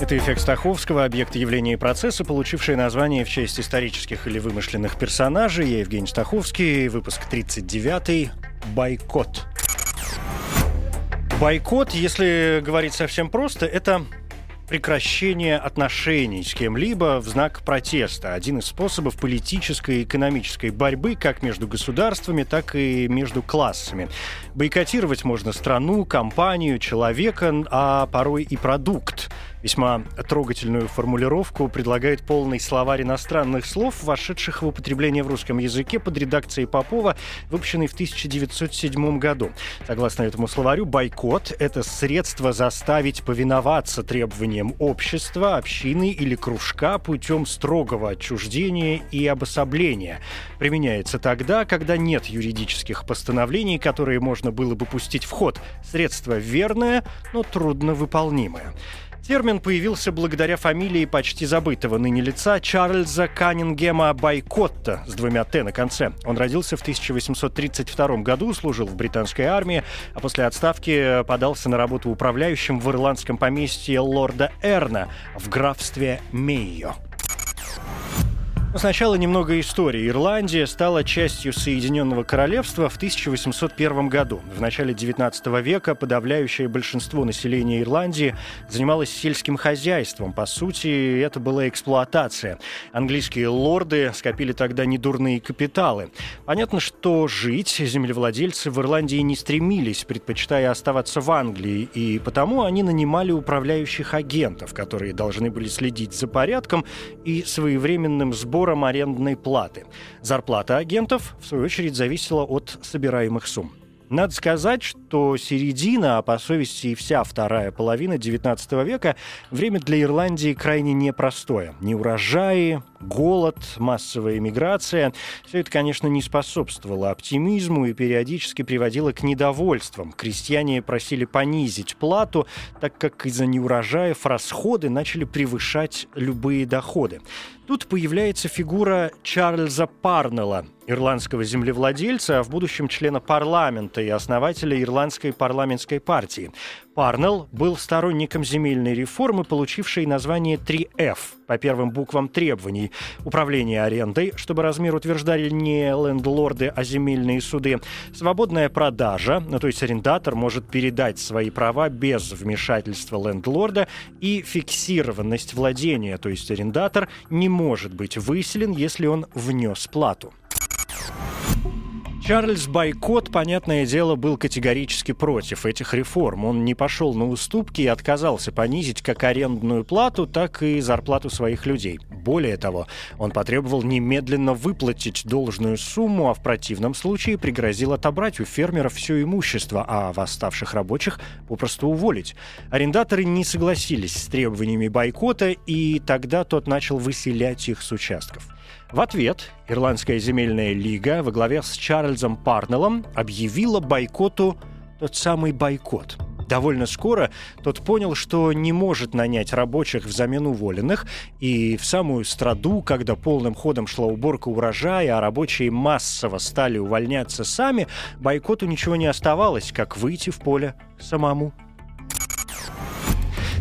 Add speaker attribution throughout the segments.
Speaker 1: Это эффект Стаховского, объект явления и процесса, получивший название в честь исторических или вымышленных персонажей. Я Евгений Стаховский, выпуск 39 «Бойкот». Бойкот, если говорить совсем просто, это прекращение отношений с кем-либо в знак протеста. Один из способов политической и экономической борьбы как между государствами, так и между классами. Бойкотировать можно страну, компанию, человека, а порой и продукт. Весьма трогательную формулировку предлагает полный словарь иностранных слов, вошедших в употребление в русском языке под редакцией Попова, выпущенный в 1907 году. Согласно этому словарю, бойкот — это средство заставить повиноваться требованиям общества, общины или кружка путем строгого отчуждения и обособления. Применяется тогда, когда нет юридических постановлений, которые можно было бы пустить в ход. Средство верное, но трудновыполнимое. Термин появился благодаря фамилии почти забытого ныне лица Чарльза Каннингема Байкотта с двумя «Т» на конце. Он родился в 1832 году, служил в британской армии, а после отставки подался на работу управляющим в ирландском поместье лорда Эрна в графстве Мейо. Но сначала немного истории. Ирландия стала частью Соединенного Королевства в 1801 году. В начале 19 века подавляющее большинство населения Ирландии занималось сельским хозяйством. По сути, это была эксплуатация. Английские лорды скопили тогда недурные капиталы. Понятно, что жить землевладельцы в Ирландии не стремились, предпочитая оставаться в Англии, и потому они нанимали управляющих агентов, которые должны были следить за порядком и своевременным сбором сбором арендной платы. Зарплата агентов, в свою очередь, зависела от собираемых сумм. Надо сказать, что середина, а по совести и вся вторая половина XIX века – время для Ирландии крайне непростое. Неурожаи, голод, массовая миграция – все это, конечно, не способствовало оптимизму и периодически приводило к недовольствам. Крестьяне просили понизить плату, так как из-за неурожаев расходы начали превышать любые доходы. Тут появляется фигура Чарльза Парнелла, ирландского землевладельца, а в будущем члена парламента и основателя Ирландской парламентской партии. Парнелл был сторонником земельной реформы, получившей название 3F по первым буквам требований. Управление арендой, чтобы размер утверждали не лендлорды, а земельные суды. Свободная продажа, ну, то есть арендатор может передать свои права без вмешательства лендлорда и фиксированность владения, то есть арендатор не может быть выселен, если он внес плату. Чарльз Байкот, понятное дело, был категорически против этих реформ. Он не пошел на уступки и отказался понизить как арендную плату, так и зарплату своих людей. Более того, он потребовал немедленно выплатить должную сумму, а в противном случае пригрозил отобрать у фермеров все имущество, а восставших рабочих попросту уволить. Арендаторы не согласились с требованиями бойкота, и тогда тот начал выселять их с участков. В ответ Ирландская земельная лига во главе с Чарльзом Парнеллом объявила бойкоту тот самый бойкот. Довольно скоро тот понял, что не может нанять рабочих взамен уволенных, и в самую страду, когда полным ходом шла уборка урожая, а рабочие массово стали увольняться сами, бойкоту ничего не оставалось, как выйти в поле самому.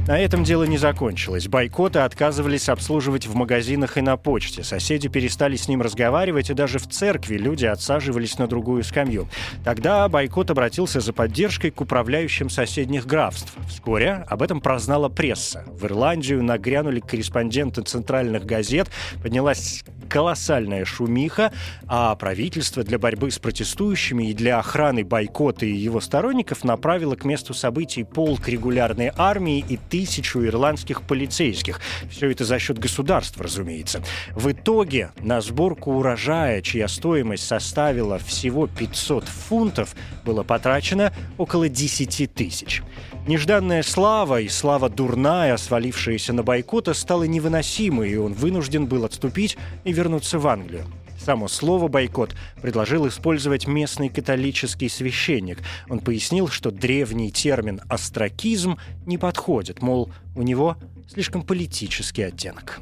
Speaker 1: На этом дело не закончилось. Бойкоты отказывались обслуживать в магазинах и на почте. Соседи перестали с ним разговаривать, и даже в церкви люди отсаживались на другую скамью. Тогда бойкот обратился за поддержкой к управляющим соседних графств. Вскоре об этом прознала пресса. В Ирландию нагрянули корреспонденты центральных газет, поднялась колоссальная шумиха, а правительство для борьбы с протестующими и для охраны бойкота и его сторонников направило к месту событий полк регулярной армии и тысячу ирландских полицейских. Все это за счет государства, разумеется. В итоге на сборку урожая, чья стоимость составила всего 500 фунтов, было потрачено около 10 тысяч. Нежданная слава и слава дурная, свалившаяся на бойкота, стала невыносимой, и он вынужден был отступить и вернуться в Англию. Само слово «бойкот» предложил использовать местный католический священник. Он пояснил, что древний термин «остракизм» не подходит, мол, у него слишком политический оттенок.